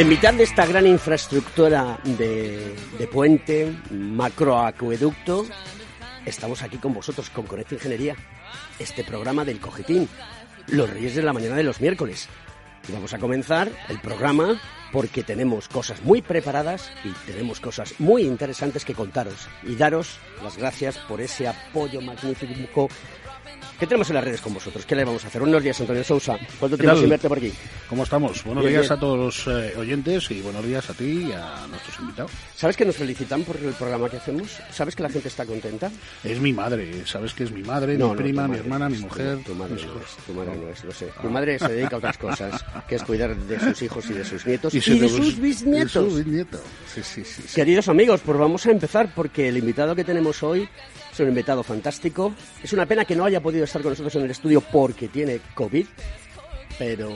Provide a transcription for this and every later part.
En mitad de esta gran infraestructura de, puente, macroacueducto, estamos aquí con vosotros, con Conecta Ingeniería, este programa del Cogitín, los Reyes de la Mañana de los miércoles. Y vamos a comenzar el programa porque tenemos cosas muy preparadas y tenemos cosas muy interesantes que contaros y daros las gracias por ese apoyo magnífico ¿Qué tenemos en las redes con vosotros? ¿Qué le vamos a hacer? Buenos días, Antonio Sousa. ¿Cuánto ¿Qué tiempo sin verte por aquí? ¿Cómo estamos? Buenos Bien, días bien. a todos los eh, oyentes y buenos días a ti y a nuestros invitados. ¿Sabes que nos felicitan por el programa que hacemos? ¿Sabes que la gente está contenta? Es mi madre, sabes que es mi madre, No, mi no, prima, mi hermana, mi mujer. Tu, tu madre no es, tu madre no es, lo sé. Tu madre se dedica a otras cosas, que es cuidar de sus hijos y de sus nietos y, de sus de bisnietos. sus bisnietos. Sí, sí, sí. sí. Queridos amigos, pues vamos a empezar porque el invitado que tenemos hoy es un invitado fantástico. Es una pena que no haya podido estar con nosotros en el estudio porque tiene COVID, pero,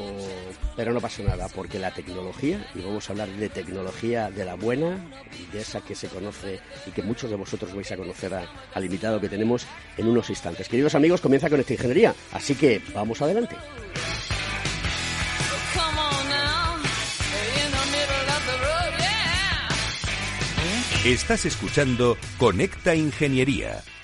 pero no pasa nada, porque la tecnología, y vamos a hablar de tecnología de la buena, y de esa que se conoce y que muchos de vosotros vais a conocer a- al invitado que tenemos en unos instantes. Queridos amigos, comienza con esta ingeniería, así que vamos adelante. Estás escuchando Conecta Ingeniería.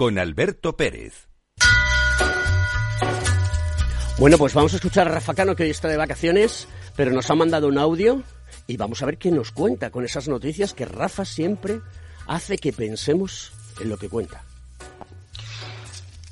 con Alberto Pérez. Bueno, pues vamos a escuchar a Rafa Cano, que hoy está de vacaciones, pero nos ha mandado un audio y vamos a ver qué nos cuenta con esas noticias que Rafa siempre hace que pensemos en lo que cuenta.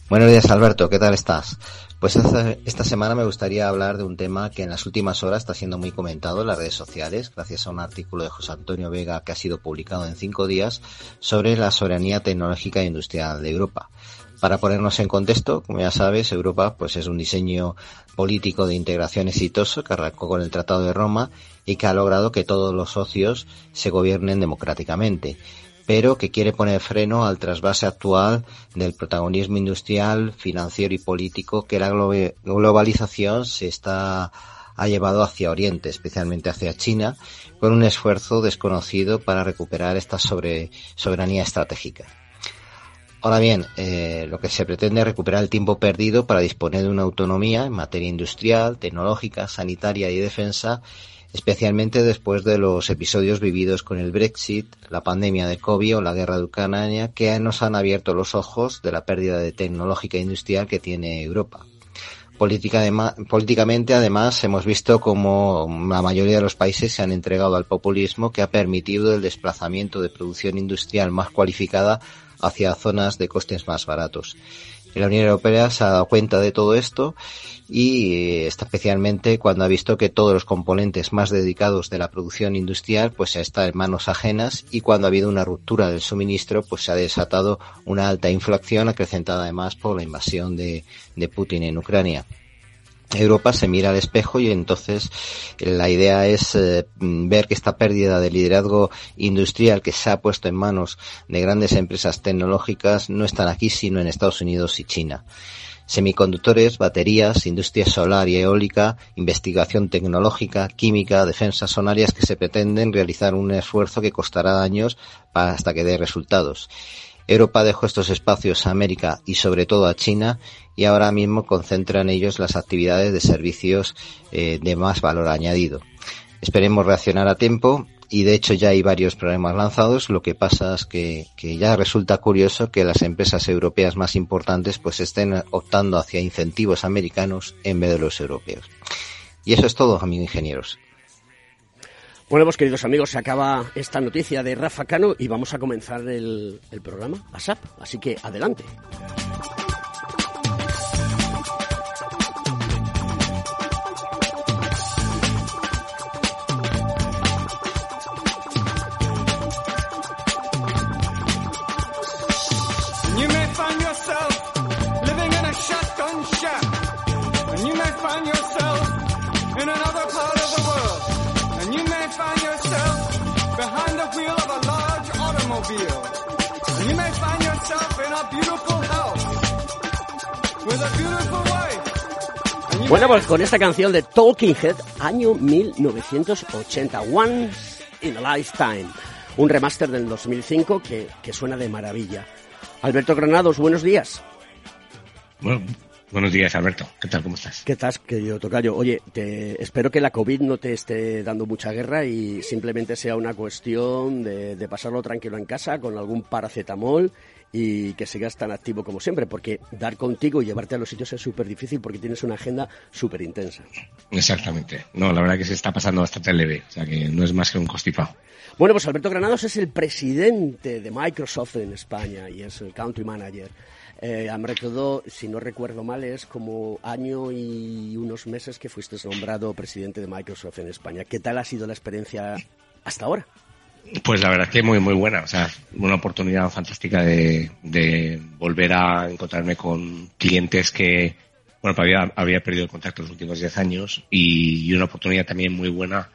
Buenos días Alberto, ¿qué tal estás? Pues esta, semana me gustaría hablar de un tema que en las últimas horas está siendo muy comentado en las redes sociales, gracias a un artículo de José Antonio Vega que ha sido publicado en cinco días sobre la soberanía tecnológica e industrial de Europa. Para ponernos en contexto, como ya sabes, Europa pues es un diseño político de integración exitoso que arrancó con el Tratado de Roma y que ha logrado que todos los socios se gobiernen democráticamente pero que quiere poner freno al trasvase actual del protagonismo industrial, financiero y político que la globalización se está ha llevado hacia Oriente, especialmente hacia China, con un esfuerzo desconocido para recuperar esta sobre, soberanía estratégica. Ahora bien, eh, lo que se pretende es recuperar el tiempo perdido para disponer de una autonomía en materia industrial, tecnológica, sanitaria y defensa especialmente después de los episodios vividos con el Brexit, la pandemia de COVID o la guerra de Ucrania, que nos han abierto los ojos de la pérdida de tecnológica e industrial que tiene Europa. Políticamente, además, hemos visto como la mayoría de los países se han entregado al populismo que ha permitido el desplazamiento de producción industrial más cualificada hacia zonas de costes más baratos. La Unión Europea se ha dado cuenta de todo esto y eh, especialmente cuando ha visto que todos los componentes más dedicados de la producción industrial pues está en manos ajenas y cuando ha habido una ruptura del suministro pues se ha desatado una alta inflación acrecentada además por la invasión de, de Putin en Ucrania. Europa se mira al espejo y entonces la idea es eh, ver que esta pérdida de liderazgo industrial que se ha puesto en manos de grandes empresas tecnológicas no están aquí sino en Estados Unidos y China. Semiconductores, baterías, industria solar y eólica, investigación tecnológica, química, defensa son áreas que se pretenden realizar un esfuerzo que costará años hasta que dé resultados. Europa dejó estos espacios a América y sobre todo a China y ahora mismo concentra en ellos las actividades de servicios eh, de más valor añadido. Esperemos reaccionar a tiempo y de hecho ya hay varios programas lanzados. Lo que pasa es que, ya resulta curioso que las empresas europeas más importantes pues estén optando hacia incentivos americanos en vez de los europeos. Y eso es todo, amigos ingenieros. Bueno, pues queridos amigos, se acaba esta noticia de Rafa Cano y vamos a comenzar el programa ASAP. Así que adelante. Automobile. And you may find yourself in a beautiful house with a beautiful wife. Bueno, pues con esta canción de Talking Head, año 1980, Once in a Lifetime, un remaster del 2005 que, que suena de maravilla. Alberto Granados, buenos días. Bueno, buenos días, Alberto. ¿Qué tal? ¿Cómo estás? ¿Qué tal, querido Tocayo? Oye, te, espero que la COVID no te esté dando mucha guerra y simplemente sea una cuestión de, de pasarlo tranquilo en casa con algún paracetamol y que sigas tan activo como siempre, porque dar contigo y llevarte a los sitios es súper difícil porque tienes una agenda súper intensa. Exactamente. No, la verdad que se está pasando bastante leve, o sea que no es más que un constipado. Bueno, pues Alberto Granados es el presidente de Microsoft en España y es el country manager. Eh, a todo, si no recuerdo mal, es como año y unos meses que fuiste nombrado presidente de Microsoft en España. ¿Qué tal ha sido la experiencia hasta ahora? Pues la verdad es que muy, muy buena. O sea, una oportunidad fantástica de, volver a encontrarme con clientes que, bueno, había, había perdido el contacto los últimos 10 años y una oportunidad también muy buena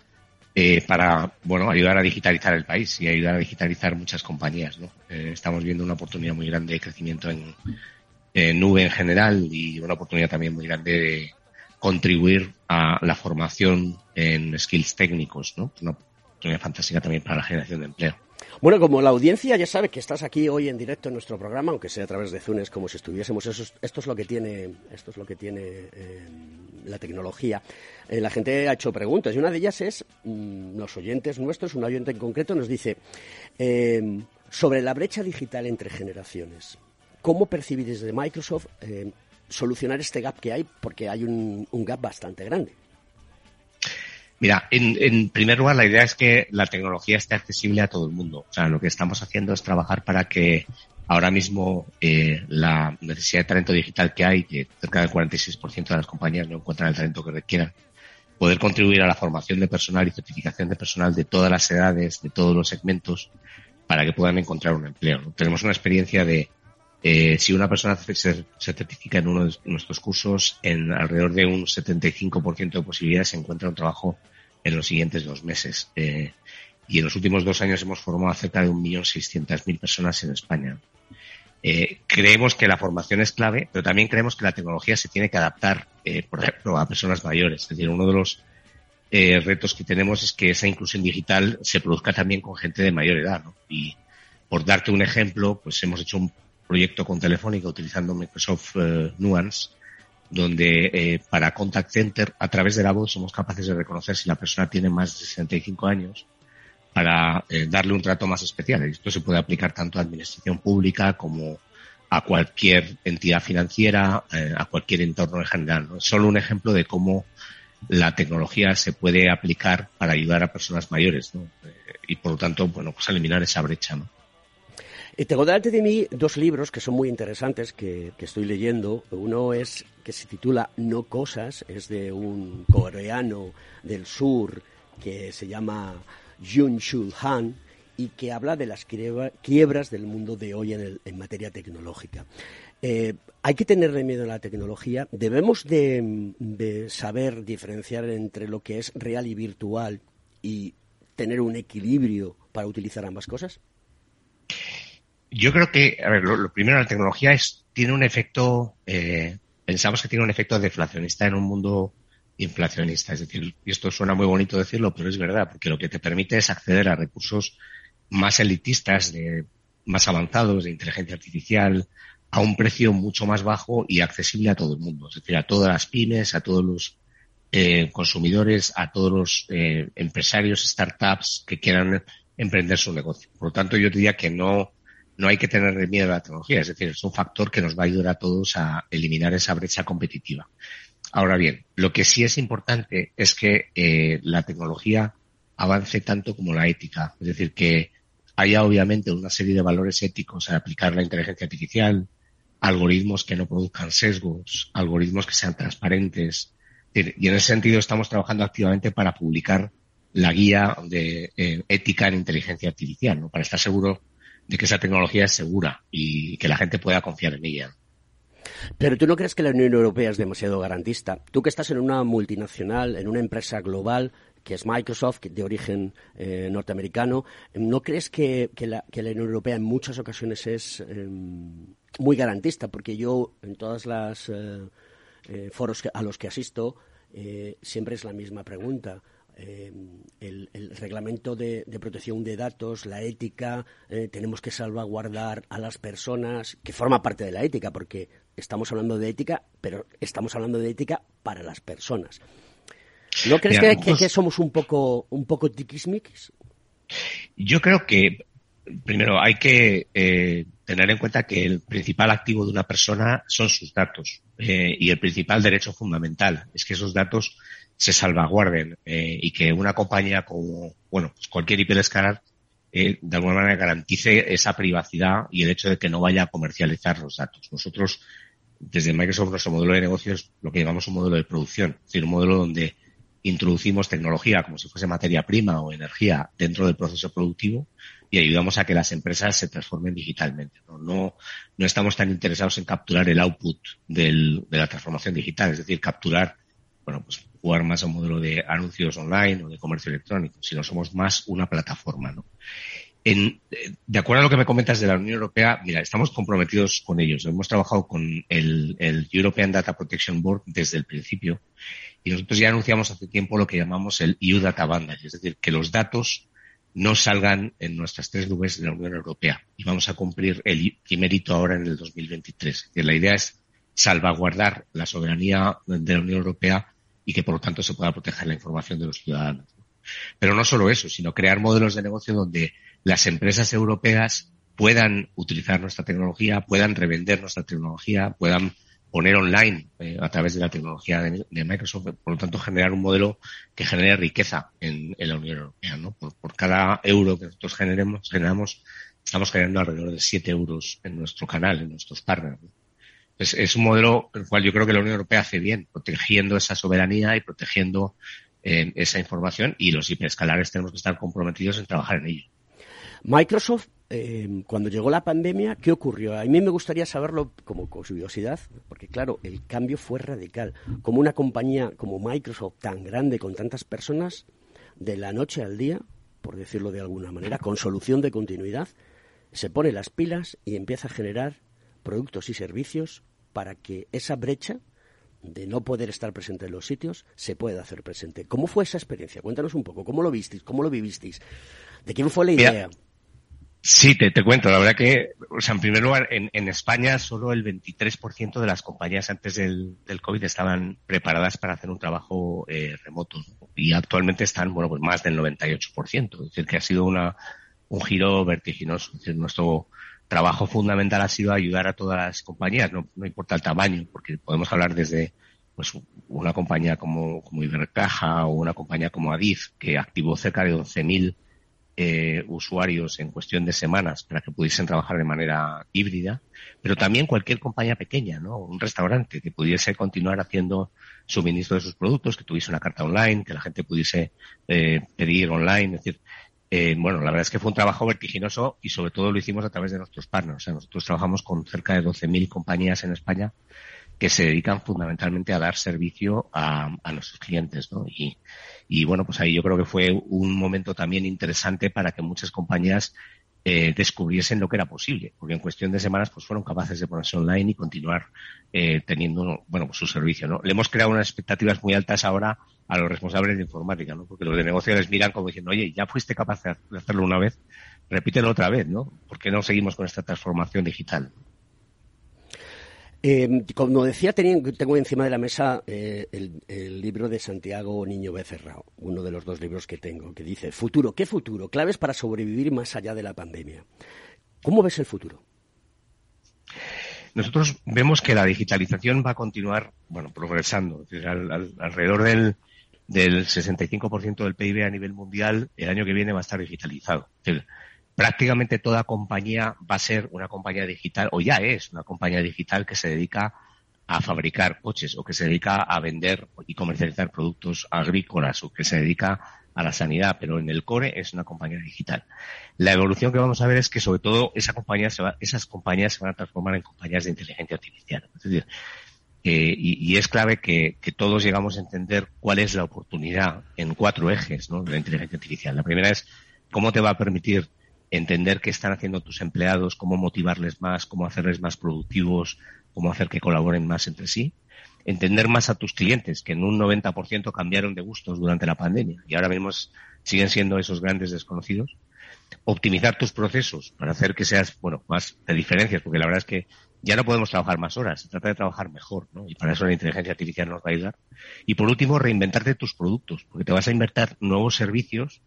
eh, para, bueno, ayudar a digitalizar el país y ayudar a digitalizar muchas compañías, ¿no? Eh, estamos viendo una oportunidad muy grande de crecimiento en, en nube en general y una oportunidad también muy grande de contribuir a la formación en skills técnicos, ¿no? Una oportunidad fantástica también para la generación de empleo. Bueno, como la audiencia ya sabe que estás aquí hoy en directo en nuestro programa, aunque sea a través de Zunes, como si estuviésemos, eso es- esto es lo que tiene, esto es lo que tiene eh, la tecnología. Eh, la gente ha hecho preguntas y una de ellas es mm, los oyentes nuestros, un oyente en concreto nos dice eh, sobre la brecha digital entre generaciones. ¿Cómo percibís desde Microsoft eh, solucionar este gap que hay? Porque hay un, gap bastante grande. Mira, en, en primer lugar, la idea es que la tecnología esté accesible a todo el mundo. O sea, lo que estamos haciendo es trabajar para que ahora mismo eh, la necesidad de talento digital que hay, que cerca del 46% de las compañías no encuentran el talento que requieran, poder contribuir a la formación de personal y certificación de personal de todas las edades, de todos los segmentos, para que puedan encontrar un empleo. Tenemos una experiencia de eh, si una persona se, se certifica en uno de nuestros cursos, en alrededor de un 75% de posibilidades se encuentra un trabajo en los siguientes dos meses. Eh, y en los últimos dos años hemos formado a cerca de 1.600.000 personas en España. Eh, creemos que la formación es clave, pero también creemos que la tecnología se tiene que adaptar, eh, por ejemplo, a personas mayores. Es decir, uno de los eh, retos que tenemos es que esa inclusión digital se produzca también con gente de mayor edad. ¿no? Y por darte un ejemplo, pues hemos hecho un proyecto con Telefónica utilizando Microsoft eh, Nuance, donde eh, para Contact Center, a través de la voz, somos capaces de reconocer si la persona tiene más de 65 años para eh, darle un trato más especial. Esto se puede aplicar tanto a administración pública como a cualquier entidad financiera, eh, a cualquier entorno en general. ¿no? Solo un ejemplo de cómo la tecnología se puede aplicar para ayudar a personas mayores. Eh, y por lo tanto, bueno, pues eliminar esa brecha, ¿no? Y tengo delante de mí dos libros que son muy interesantes que, estoy leyendo. Uno es que se titula No Cosas, es de un coreano del sur que se llama Jun Shul Han y que habla de las quiebras del mundo de hoy en, en materia tecnológica. Eh, hay que tenerle miedo a la tecnología. Debemos de, saber diferenciar entre lo que es real y virtual y tener un equilibrio para utilizar ambas cosas. Yo creo que, a ver, lo, primero, la tecnología es, tiene un efecto, eh, pensamos que tiene un efecto deflacionista en un mundo inflacionista. Es decir, y esto suena muy bonito decirlo, pero es verdad, porque lo que te permite es acceder a recursos más elitistas, de, más avanzados, de inteligencia artificial, a un precio mucho más bajo y accesible a todo el mundo. Es decir, a todas las pymes, a todos los eh, consumidores, a todos los eh, empresarios, startups que quieran emprender su negocio. Por lo tanto, yo diría que no, no hay que tener miedo a la tecnología. Es decir, es un factor que nos va a ayudar a todos a eliminar esa brecha competitiva. Ahora bien, lo que sí es importante es que eh, la tecnología avance tanto como la ética. Es decir, que haya obviamente una serie de valores éticos a aplicar la inteligencia artificial, algoritmos que no produzcan sesgos, algoritmos que sean transparentes. Y en ese sentido estamos trabajando activamente para publicar la guía de eh, ética en inteligencia artificial, ¿no? para estar seguro de que esa tecnología es segura y que la gente pueda confiar en ella. Pero tú no crees que la Unión Europea es demasiado garantista. Tú que estás en una multinacional, en una empresa global, que es Microsoft, de origen eh, norteamericano, ¿no crees que, la, Unión Europea en muchas ocasiones es em, muy garantista? Porque yo en todas las eh, eh, foros a los que asisto siempre es la misma pregunta. Em, el, reglamento de, protección de datos, la ética, tenemos que salvaguardar a las personas, que forma parte de la ética, porque estamos hablando de ética, pero estamos hablando de ética para las personas. ¿No crees que, somos un poco, un poco tiquismiquis? Yo creo que, primero, hay que eh, tener en cuenta que el principal activo de una persona son sus datos eh, y el principal derecho fundamental es que esos datos se salvaguarden eh, y que una compañía como, bueno, pues cualquier hiperescalar de alguna manera garantice esa privacidad y el hecho de que no vaya a comercializar los datos. Nosotros, desde Microsoft, nuestro modelo de negocio es lo que llamamos un modelo de producción, es decir, un modelo donde introducimos tecnología como si fuese materia prima o energía dentro del proceso productivo y ayudamos a que las empresas se transformen digitalmente. No, no, estamos tan interesados en capturar el output del, de la transformación digital, es decir, capturar, bueno, pues jugar más a un modelo de anuncios online o de comercio electrónico, sino somos más una plataforma, ¿no? De acuerdo a lo que me comentas de la Unión Europea, mira, estamos comprometidos con ellos. Hemos trabajado con el, el European Data Protection Board desde el principio y nosotros ya anunciamos hace tiempo lo que llamamos el EU Data Boundary, es decir, que los datos no salgan en nuestras tres nubes de la Unión Europea. Y vamos a cumplir el primer hito ahora en el 2023. la idea es salvaguardar la soberanía de la Unión Europea y que por lo tanto se pueda proteger la información de los ciudadanos. Pero no solo eso, sino crear modelos de negocio donde las empresas europeas puedan utilizar nuestra tecnología, puedan revender nuestra tecnología, puedan poner online eh, a través de la tecnología de, Microsoft, por lo tanto generar un modelo que genere riqueza en, la Unión Europea. ¿no? Por, cada euro que nosotros generemos, generamos, estamos generando alrededor de 7 euros en nuestro canal, en nuestros partners. Es un modelo el cual yo creo que la Unión Europea hace bien, protegiendo esa soberanía y protegiendo eh, esa información y los hiperescalares tenemos que estar comprometidos en trabajar en ello. Microsoft eh, cuando llegó la pandemia, ¿qué ocurrió? A mí me gustaría saberlo como curiosidad, porque claro, el cambio fue radical. Como una compañía como Microsoft tan grande, con tantas personas, de la noche al día, por decirlo de alguna manera, con solución de continuidad, se pone las pilas y empieza a generar productos y servicios para que esa brecha de no poder estar presente en los sitios se pueda hacer presente. ¿Cómo fue esa experiencia? Cuéntanos un poco, ¿cómo lo visteis? ¿Cómo lo vivisteis? ¿De quién fue la idea? Sí, te, te cuento. La verdad que, o sea, en primer lugar, en, en España solo el 23% de las compañías antes del, del, COVID estaban preparadas para hacer un trabajo eh, remoto. Y actualmente están, bueno, pues más del 98%. Es decir, que ha sido una, un giro vertiginoso. Es decir, nuestro trabajo fundamental ha sido ayudar a todas las compañías, no, importa el tamaño, porque podemos hablar desde pues una compañía como, como Ibercaja o una compañía como Adif, que activó cerca de 11.000 eh, usuarios en cuestión de semanas para que pudiesen trabajar de manera híbrida, pero también cualquier compañía pequeña, ¿no? Un restaurante que pudiese continuar haciendo suministro de sus productos, que tuviese una carta online, que la gente pudiese eh, pedir online, eh, bueno, la verdad es que fue un trabajo vertiginoso y sobre todo lo hicimos a través de nuestros partners. O sea, nosotros trabajamos con cerca de 12.000 compañías en España que se dedican fundamentalmente a dar servicio a, nuestros clientes, ¿no? Y bueno, pues ahí yo creo que fue un momento también interesante para que muchas compañías eh, descubriesen lo que era posible, porque en cuestión de semanas pues fueron capaces de ponerse online y continuar eh, teniendo bueno pues su servicio, ¿no? Le hemos creado unas expectativas muy altas ahora a los responsables de informática, ¿no? Porque los de negocio les miran como diciendo, oye, ya fuiste capaz de hacerlo una vez, repítelo otra vez, ¿no? ¿Por qué no seguimos con esta transformación digital? Eh, como decía, tengo encima de la mesa eh, el, libro de Santiago Niño Becerrao, uno de los dos libros que tengo, que dice Futuro, ¿qué futuro? Claves para sobrevivir más allá de la pandemia. ¿Cómo ves el futuro? Nosotros vemos que la digitalización va a continuar, bueno, progresando. alrededor del, del 65% del PIB a nivel mundial, el año que viene va a estar digitalizado prácticamente toda compañía va a ser una compañía digital, o ya es una compañía digital que se dedica a fabricar coches o que se dedica a vender y comercializar productos agrícolas o que se dedica a la sanidad, pero en el core es una compañía digital. La evolución que vamos a ver es que sobre todo esa compañía se va, esas compañías se van a transformar en compañías de inteligencia artificial. Es decir, eh, y, es clave que, todos llegamos a entender cuál es la oportunidad en cuatro ejes ¿no? de la inteligencia artificial. La primera es cómo te va a permitir entender qué están haciendo tus empleados, cómo motivarles más, cómo hacerles más productivos, cómo hacer que colaboren más entre sí. Entender más a tus clientes, que en un 90% cambiaron de gustos durante la pandemia y ahora mismo siguen siendo esos grandes desconocidos. Optimizar tus procesos para hacer que seas, bueno, más de diferencias, porque la verdad es que ya no podemos trabajar más horas, se trata de trabajar mejor, ¿no? Y para eso la inteligencia artificial nos va a ayudar. Y por último, reinventarte tus productos, porque te vas a invertir nuevos servicios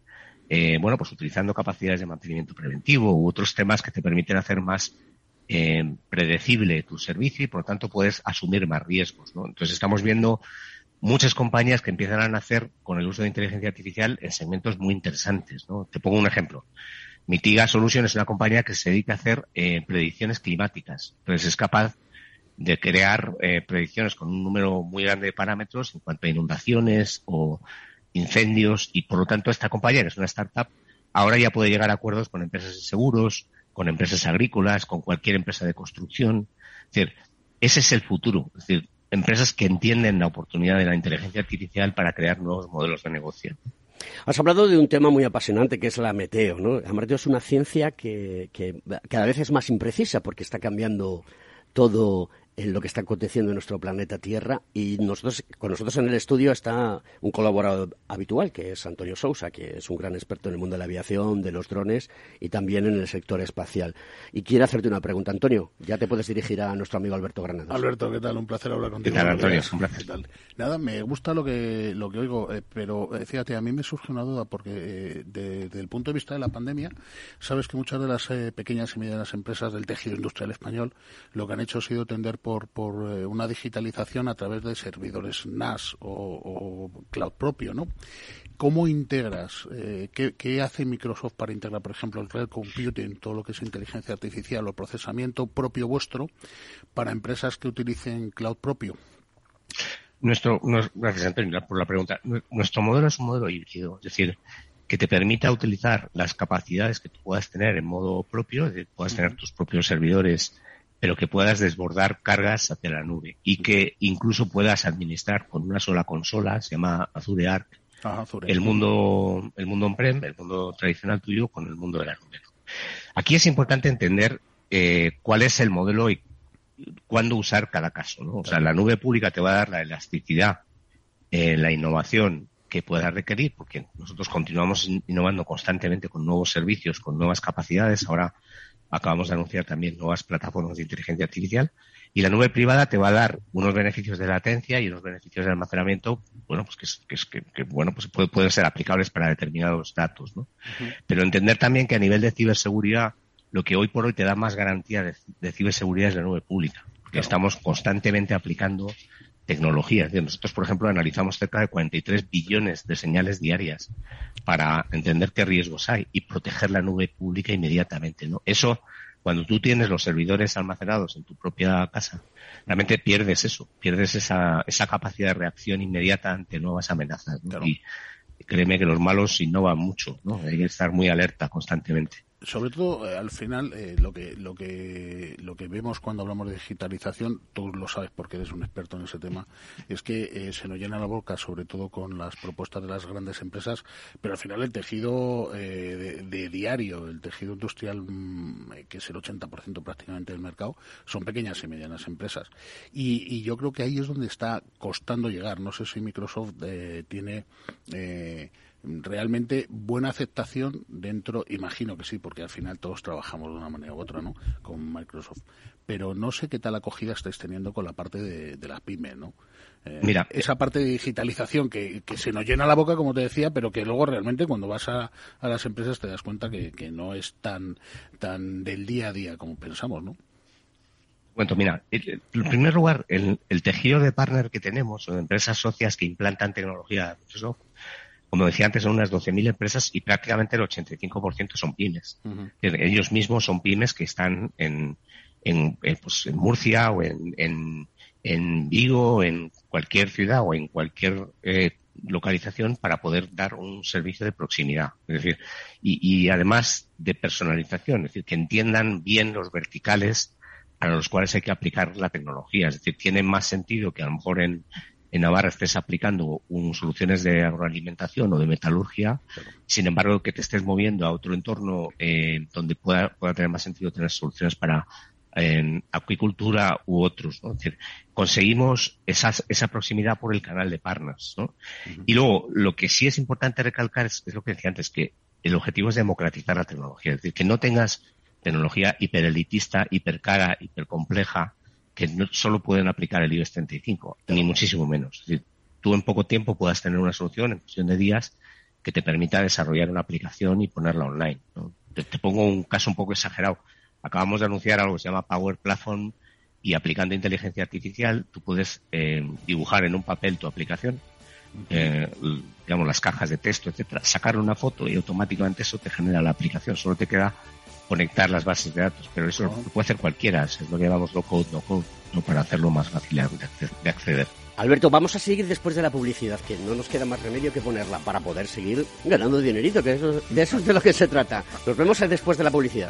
eh, bueno, pues utilizando capacidades de mantenimiento preventivo u otros temas que te permiten hacer más eh, predecible tu servicio y por lo tanto puedes asumir más riesgos. ¿no? Entonces estamos viendo muchas compañías que empiezan a nacer con el uso de inteligencia artificial en segmentos muy interesantes. ¿no? Te pongo un ejemplo. Mitiga Solutions es una compañía que se dedica a hacer eh, predicciones climáticas. Entonces es capaz de crear eh, predicciones con un número muy grande de parámetros en cuanto a inundaciones o incendios y por lo tanto esta compañía, que es una startup, ahora ya puede llegar a acuerdos con empresas de seguros, con empresas agrícolas, con cualquier empresa de construcción. Es decir, ese es el futuro. Decir, empresas que entienden la oportunidad de la inteligencia artificial para crear nuevos modelos de negocio. Has hablado de un tema muy apasionante que es la meteo, ¿no? La meteo es una ciencia que cada vez es más imprecisa porque está cambiando todo en lo que está aconteciendo en nuestro planeta Tierra y nosotros con nosotros en el estudio está un colaborador habitual que es Antonio Sousa, que es un gran experto en el mundo de la aviación, de los drones y también en el sector espacial. Y quiere hacerte una pregunta, Antonio. Ya te puedes dirigir a nuestro amigo Alberto Granados. Alberto, ¿qué tal? Un placer hablar contigo. ¿Qué tal, Antonio? Un placer. Nada, me gusta lo que lo que oigo, eh, pero eh, fíjate, a mí me surge una duda porque eh, desde el punto de vista de la pandemia, sabes que muchas de las pequeñas y medianas empresas del tejido industrial español lo que han hecho ha sido tender por, por eh, una digitalización a través de servidores NAS o, cloud propio, ¿no? ¿Cómo integras? Eh, ¿qué, hace Microsoft para integrar, por ejemplo, el cloud computing, todo lo que es inteligencia artificial o procesamiento propio vuestro para empresas que utilicen cloud propio? Nuestro, gracias Antonio por la pregunta. Nuestro modelo es un modelo híbrido, es decir, que te permita utilizar las capacidades que tú puedas tener en modo propio, que puedas tener tus propios servidores pero que puedas desbordar cargas hacia la nube y que incluso puedas administrar con una sola consola, se llama Azure Arc, el mundo, el mundo on-prem, el mundo tradicional tuyo con el mundo de la nube. Aquí es importante entender eh, cuál es el modelo y cuándo usar cada caso. ¿no? O sea, la nube pública te va a dar la elasticidad, eh, la innovación que puedas requerir, porque nosotros continuamos innovando constantemente con nuevos servicios, con nuevas capacidades. Ahora acabamos de anunciar también nuevas plataformas de inteligencia artificial y la nube privada te va a dar unos beneficios de latencia y unos beneficios de almacenamiento, bueno, pues que, es, que, que, bueno, pues pueden ser aplicables para determinados datos, ¿no? Pero entender también que a nivel de ciberseguridad, lo que hoy por hoy te da más garantía de, ciberseguridad es la nube pública, porque estamos constantemente aplicando tecnologías. Nosotros, por ejemplo, analizamos cerca de 43 billones de señales diarias para entender qué riesgos hay y proteger la nube pública inmediatamente. ¿no? Eso, cuando tú tienes los servidores almacenados en tu propia casa, realmente pierdes eso, pierdes esa, esa capacidad de reacción inmediata ante nuevas amenazas. Y créeme que los malos innovan mucho, ¿no? Hay que estar muy alerta constantemente sobre todo eh, al final eh, lo que lo que lo que vemos cuando hablamos de digitalización tú lo sabes porque eres un experto en ese tema es que eh, se nos llena la boca sobre todo con las propuestas de las grandes empresas pero al final el tejido de, diario el tejido industrial mm, que es el 80% prácticamente del mercado son pequeñas y medianas empresas. Y, y, yo creo que ahí es donde está costando llegar. No sé si Microsoft tiene realmente buena aceptación dentro, imagino que sí, porque al final todos trabajamos de una manera u otra, ¿no? Con Microsoft. Pero no sé qué tal acogida estáis teniendo con la parte de, las pymes, ¿no? Eh, Mira, esa parte de digitalización que, se nos llena la boca, como te decía, pero que luego realmente cuando vas a, las empresas te das cuenta que, no es tan, tan del día a día como pensamos, ¿no? Bueno, mira, en primer lugar, el, el tejido de partner que tenemos, o de empresas socias que implantan tecnología de Microsoft, como decía antes, son unas 12.000 empresas y prácticamente el 85% son pymes. Ellos mismos son pymes que están en, en, eh, pues, en Murcia o en, en, en, Vigo, en cualquier ciudad o en cualquier eh, localización para poder dar un servicio de proximidad. Es decir, y, y además de personalización, es decir, que entiendan bien los verticales para los cuales hay que aplicar la tecnología. Es decir, tiene más sentido que a lo mejor en, en Navarra estés aplicando un, soluciones de agroalimentación o de metalurgia, sin embargo que te estés moviendo a otro entorno eh, donde pueda, pueda tener más sentido tener soluciones para acuicultura u otros. Es decir, conseguimos esa, esa proximidad por el canal de Parnas. ¿no? Y luego, lo que sí es importante recalcar es, es, lo que decía antes, que el objetivo es democratizar la tecnología. Es decir, que no tengas tecnología hiperelitista, hipercara, hipercompleja, que no solo pueden aplicar el IBEX 35, ni muchísimo menos. Es decir, tú en poco tiempo puedas tener una solución, en cuestión de días, que te permita desarrollar una aplicación y ponerla online. Te, pongo un caso un poco exagerado. Acabamos de anunciar algo que se llama Power Platform y aplicando inteligencia artificial tú puedes eh, dibujar en un papel tu aplicación, eh, digamos las cajas de texto, etcétera, sacar una foto y automáticamente eso te genera la aplicación. Solo te queda conectar las bases de datos, pero eso lo puede hacer cualquiera, es lo que llamamos low code, no code, ¿no? para hacerlo más fácil de acceder. Alberto, vamos a seguir después de la publicidad, que no nos queda más remedio que ponerla para poder seguir ganando dinerito, que eso, de eso es de lo que se trata. Nos vemos después de la publicidad.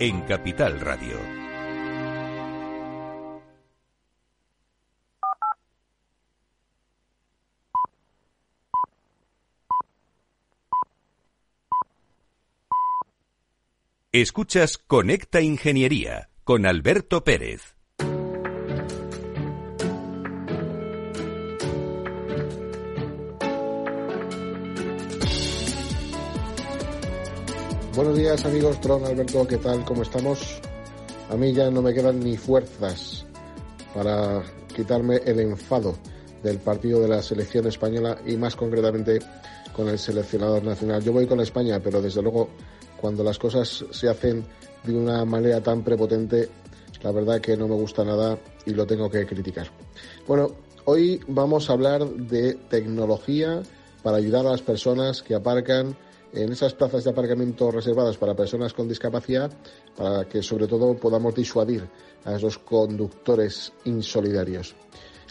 en Capital Radio. Escuchas Conecta Ingeniería con Alberto Pérez. Buenos días amigos, Tron, Alberto, ¿qué tal? ¿Cómo estamos? A mí ya no me quedan ni fuerzas para quitarme el enfado del partido de la selección española y más concretamente con el seleccionador nacional. Yo voy con España, pero desde luego cuando las cosas se hacen de una manera tan prepotente, la verdad que no me gusta nada y lo tengo que criticar. Bueno, hoy vamos a hablar de tecnología para ayudar a las personas que aparcan en esas plazas de aparcamiento reservadas para personas con discapacidad, para que sobre todo podamos disuadir a esos conductores insolidarios.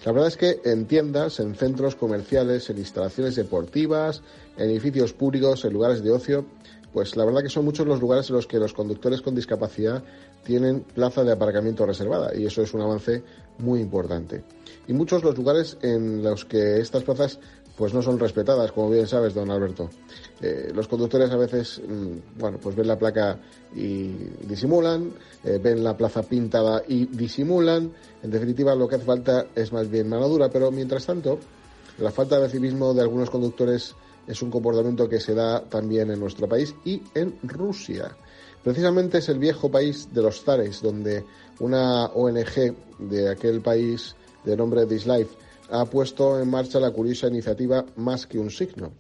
La verdad es que en tiendas, en centros comerciales, en instalaciones deportivas, en edificios públicos, en lugares de ocio, pues la verdad que son muchos los lugares en los que los conductores con discapacidad tienen plaza de aparcamiento reservada y eso es un avance muy importante. Y muchos los lugares en los que estas plazas pues no son respetadas, como bien sabes, don Alberto. Eh, los conductores a veces, mm, bueno, pues ven la placa y disimulan, eh, ven la plaza pintada y disimulan. En definitiva, lo que hace falta es más bien mano dura, pero mientras tanto, la falta de civismo de algunos conductores es un comportamiento que se da también en nuestro país y en Rusia. Precisamente es el viejo país de los zares, donde una ONG de aquel país de nombre Dislife ha puesto en marcha la curiosa iniciativa Más que un signo.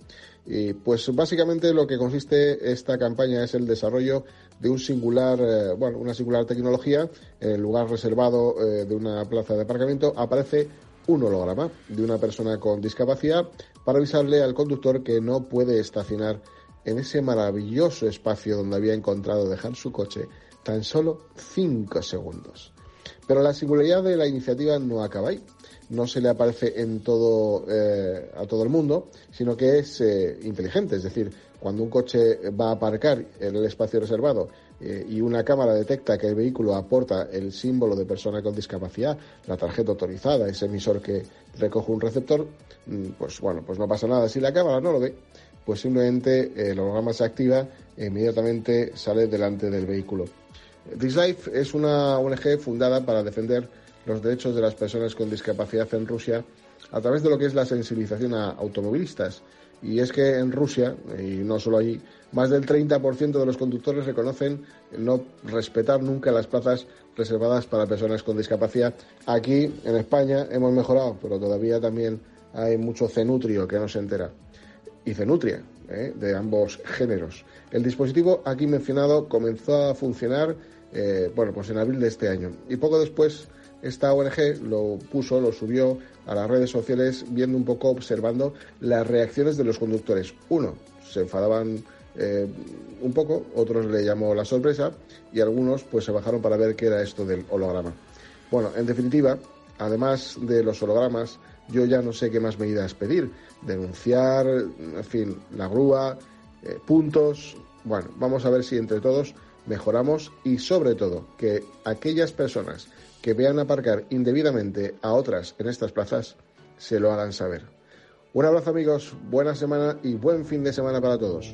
Y pues básicamente lo que consiste esta campaña es el desarrollo de un singular, eh, bueno, una singular tecnología. En el lugar reservado eh, de una plaza de aparcamiento aparece un holograma de una persona con discapacidad para avisarle al conductor que no puede estacionar en ese maravilloso espacio donde había encontrado dejar su coche tan solo cinco segundos. Pero la singularidad de la iniciativa no acaba ahí no se le aparece en todo, eh, a todo el mundo, sino que es eh, inteligente. Es decir, cuando un coche va a aparcar en el espacio reservado eh, y una cámara detecta que el vehículo aporta el símbolo de persona con discapacidad, la tarjeta autorizada, ese emisor que recoge un receptor, mm, pues bueno, pues no pasa nada. Si la cámara no lo ve, pues simplemente el holograma se activa e inmediatamente sale delante del vehículo. This Life es una ONG fundada para defender los derechos de las personas con discapacidad en Rusia a través de lo que es la sensibilización a automovilistas. Y es que en Rusia, y no solo allí, más del 30% de los conductores reconocen no respetar nunca las plazas reservadas para personas con discapacidad. Aquí, en España, hemos mejorado, pero todavía también hay mucho cenutrio que no se entera. Y cenutria, ¿eh? de ambos géneros. El dispositivo aquí mencionado comenzó a funcionar eh, bueno, pues en abril de este año. Y poco después esta ONG lo puso, lo subió a las redes sociales viendo un poco, observando las reacciones de los conductores. Uno, se enfadaban eh, un poco, otros le llamó la sorpresa y algunos pues se bajaron para ver qué era esto del holograma. Bueno, en definitiva, además de los hologramas, yo ya no sé qué más medidas pedir. Denunciar, en fin, la grúa, eh, puntos. Bueno, vamos a ver si entre todos mejoramos y sobre todo que aquellas personas que vean aparcar indebidamente a otras en estas plazas se lo hagan saber. Un abrazo amigos, buena semana y buen fin de semana para todos.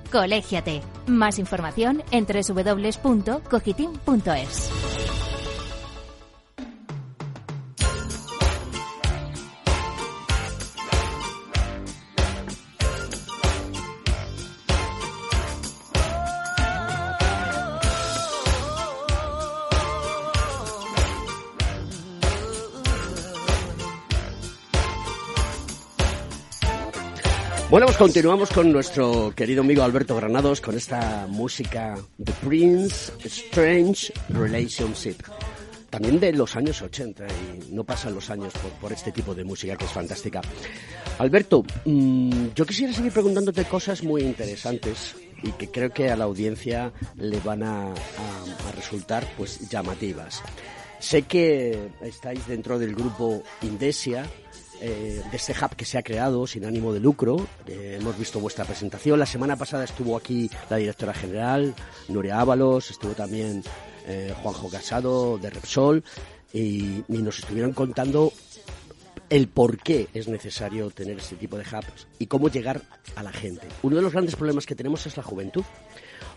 Colégiate. Más información en www.cogitim.es. Bueno, pues continuamos con nuestro querido amigo Alberto Granados con esta música The Prince Strange Relationship. También de los años 80 y no pasan los años por, este tipo de música que es fantástica. Alberto, mm, yo quisiera seguir preguntándote cosas muy interesantes y que creo que a la audiencia le van a, a resultar pues llamativas. Sé que estáis dentro del grupo Indesia, eh, de este hub que se ha creado sin ánimo de lucro. Eh, hemos visto vuestra presentación. La semana pasada estuvo aquí la directora general, Nuria Ábalos, estuvo también eh, Juanjo Casado de Repsol y, y nos estuvieron contando el por qué es necesario tener este tipo de hubs y cómo llegar a la gente. Uno de los grandes problemas que tenemos es la juventud,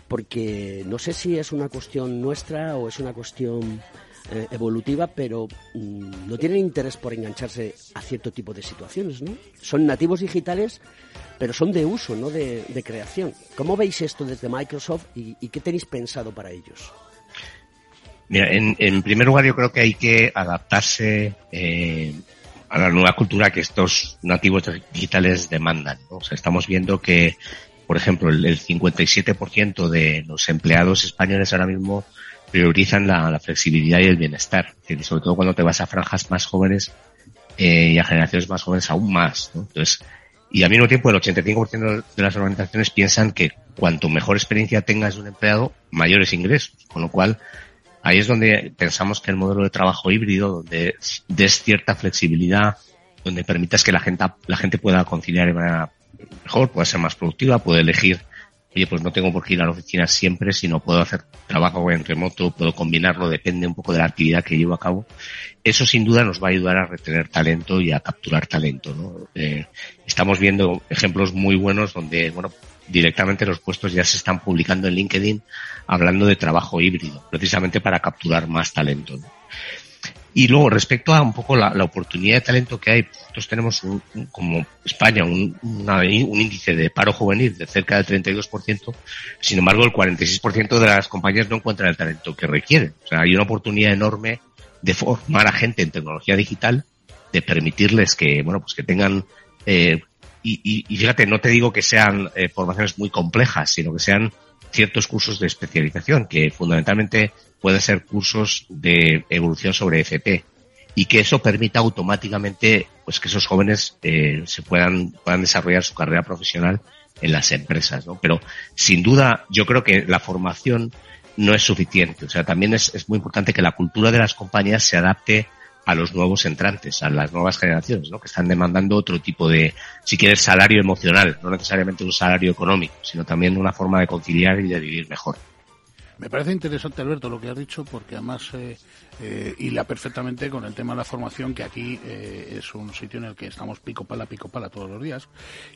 porque no sé si es una cuestión nuestra o es una cuestión eh, evolutiva, pero mm, no tienen interés por engancharse a cierto tipo de situaciones, ¿no? Son nativos digitales, pero son de uso, no de, creación. ¿Cómo veis esto desde Microsoft y, qué tenéis pensado para ellos? En, primer lugar yo creo que hay que adaptarse eh, a la nueva cultura que estos nativos digitales demandan. O sea, estamos viendo que, por ejemplo, el, el 57% de los empleados españoles ahora mismo priorizan la, flexibilidad y el bienestar. Sobre todo cuando te vas a franjas más jóvenes eh, y a generaciones más jóvenes aún más. ¿no? Entonces, y al mismo tiempo el 85% de las organizaciones piensan que cuanto mejor experiencia tengas un empleado, mayores ingresos. Con lo cual, ahí es donde pensamos que el modelo de trabajo híbrido, donde des cierta flexibilidad, donde permitas que la gente, la gente pueda conciliar mejor, pueda ser más productiva, puede elegir oye, pues no tengo por qué ir a la oficina siempre, sino puedo hacer trabajo en remoto, puedo combinarlo, depende un poco de la actividad que llevo a cabo. Eso sin duda nos va a ayudar a retener talento y a capturar talento. ¿no? Eh, estamos viendo ejemplos muy buenos donde, bueno, directamente los puestos ya se están publicando en LinkedIn hablando de trabajo híbrido, precisamente para capturar más talento. ¿no? Y luego, respecto a un poco la, la oportunidad de talento que hay, nosotros tenemos un, como España un, un, índice de paro juvenil de cerca del 32%, sin embargo el 46% de las compañías no encuentran el talento que requieren. O sea, hay una oportunidad enorme de formar a gente en tecnología digital, de permitirles que, bueno, pues que tengan, eh, y, y, y, fíjate, no te digo que sean eh, formaciones muy complejas, sino que sean ciertos cursos de especialización, que fundamentalmente pueden ser cursos de evolución sobre FP y que eso permita automáticamente pues que esos jóvenes eh, se puedan, puedan desarrollar su carrera profesional en las empresas, ¿no? Pero sin duda yo creo que la formación no es suficiente. O sea, también es, es muy importante que la cultura de las compañías se adapte a los nuevos entrantes, a las nuevas generaciones, ¿no? Que están demandando otro tipo de, si quieres, salario emocional, no necesariamente un salario económico, sino también una forma de conciliar y de vivir mejor. Me parece interesante, Alberto, lo que has dicho, porque además eh, eh, hila perfectamente con el tema de la formación, que aquí eh, es un sitio en el que estamos pico pala, pico pala todos los días,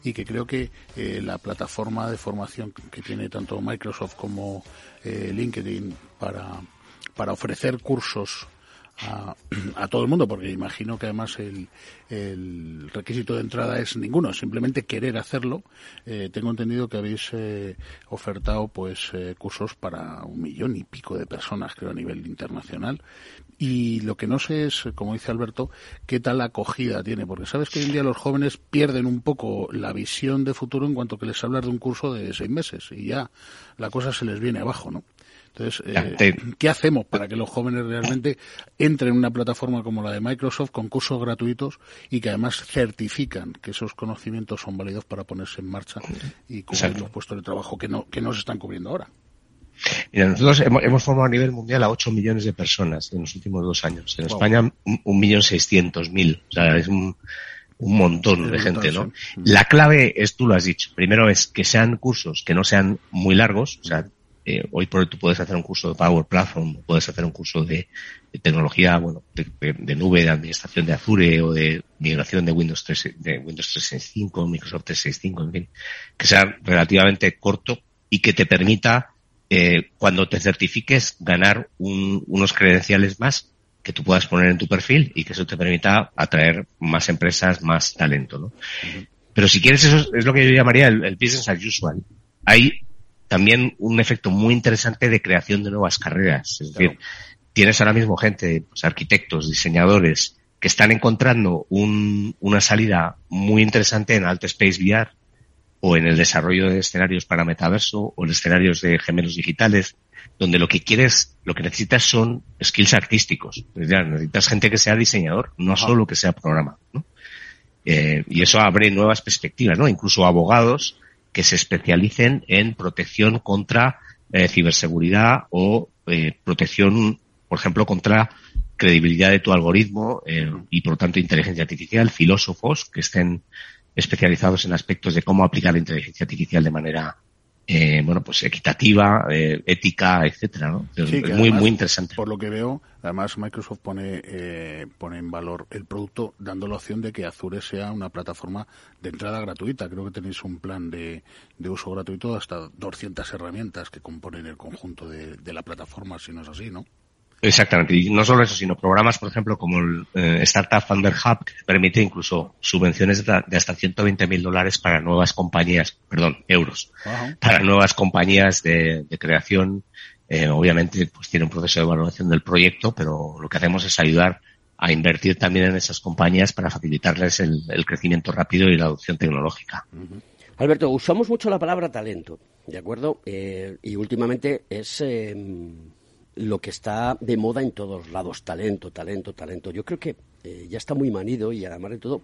y que creo que eh, la plataforma de formación que tiene tanto Microsoft como eh, LinkedIn para, para ofrecer cursos a, a, todo el mundo, porque imagino que además el, el, requisito de entrada es ninguno, simplemente querer hacerlo. Eh, tengo entendido que habéis eh, ofertado pues eh, cursos para un millón y pico de personas, creo, a nivel internacional. Y lo que no sé es, como dice Alberto, qué tal acogida tiene, porque sabes que hoy en día los jóvenes pierden un poco la visión de futuro en cuanto que les hablas de un curso de seis meses y ya la cosa se les viene abajo, ¿no? Entonces, eh, ¿qué hacemos para que los jóvenes realmente entren en una plataforma como la de Microsoft con cursos gratuitos y que además certifican que esos conocimientos son válidos para ponerse en marcha y cubrir los puestos de trabajo que no, que no se están cubriendo ahora? Mira, nosotros hemos, hemos, formado a nivel mundial a 8 millones de personas en los últimos dos años. En wow. España, un millón seiscientos mil. O sea, es un, un montón de, de gente, ¿no? Sí. La clave es, tú lo has dicho, primero es que sean cursos que no sean muy largos, o sea, eh, hoy por hoy tú puedes hacer un curso de Power Platform, puedes hacer un curso de, de tecnología, bueno, de, de, de, nube, de administración de Azure o de migración de Windows 3, de Windows 365, Microsoft 365, en fin, que sea relativamente corto y que te permita, eh, cuando te certifiques, ganar un, unos credenciales más que tú puedas poner en tu perfil y que eso te permita atraer más empresas, más talento, ¿no? Uh -huh. Pero si quieres, eso es lo que yo llamaría el, el business as usual. Hay también un efecto muy interesante de creación de nuevas carreras. Es decir, tienes ahora mismo gente, pues, arquitectos, diseñadores, que están encontrando un, una salida muy interesante en Alt Space VR o en el desarrollo de escenarios para metaverso o en escenarios de gemelos digitales, donde lo que quieres, lo que necesitas son skills artísticos. Ya, necesitas gente que sea diseñador, no Ajá. solo que sea programa. ¿no? Eh, y eso abre nuevas perspectivas, ¿no? Incluso abogados que se especialicen en protección contra eh, ciberseguridad o eh, protección, por ejemplo, contra credibilidad de tu algoritmo eh, y por lo tanto inteligencia artificial, filósofos que estén especializados en aspectos de cómo aplicar la inteligencia artificial de manera eh, bueno, pues equitativa, eh, ética, etcétera, ¿no? Sí, muy, además, muy interesante. Por lo que veo, además Microsoft pone, eh, pone en valor el producto dando la opción de que Azure sea una plataforma de entrada gratuita. Creo que tenéis un plan de, de uso gratuito de hasta 200 herramientas que componen el conjunto de, de la plataforma, si no es así, ¿no? Exactamente. Y no solo eso, sino programas, por ejemplo, como el eh, Startup Funder Hub, que te permite incluso subvenciones de, de hasta 120 mil dólares para nuevas compañías, perdón, euros, para nuevas compañías de, de creación. Eh, obviamente, pues tiene un proceso de evaluación del proyecto, pero lo que hacemos es ayudar a invertir también en esas compañías para facilitarles el, el crecimiento rápido y la adopción tecnológica. Alberto, usamos mucho la palabra talento, ¿de acuerdo? Eh, y últimamente es eh, lo que está de moda en todos lados, talento, talento, talento. Yo creo que eh, ya está muy manido y además de todo,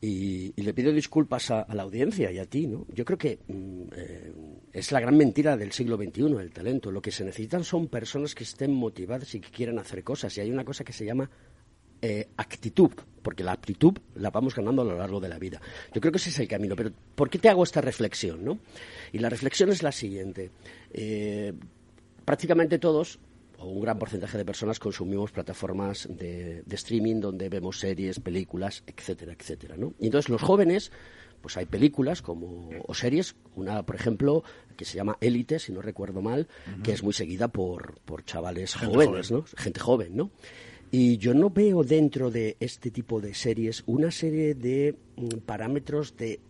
y, le pido disculpas a, la audiencia y a ti, ¿no? Yo creo que mm, eh, es la gran mentira del siglo XXI, el talento. Lo que se necesitan son personas que estén motivadas y que quieran hacer cosas. Y hay una cosa que se llama eh, actitud, porque la aptitud la vamos ganando a lo largo de la vida. Yo creo que ese es el camino. Pero ¿por qué te hago esta reflexión? ¿no? Y la reflexión es la siguiente. Prácticamente todos, o un gran porcentaje de personas, consumimos plataformas de, de streaming donde vemos series, películas, etcétera, etcétera. ¿no? Y entonces los jóvenes pues hay películas como o series, una por ejemplo que se llama Élite, si no recuerdo mal, que es muy seguida por, por chavales Gente jóvenes, joven. ¿no? Gente joven, ¿no? Y yo no veo dentro de este tipo de series una serie de mm, parámetros de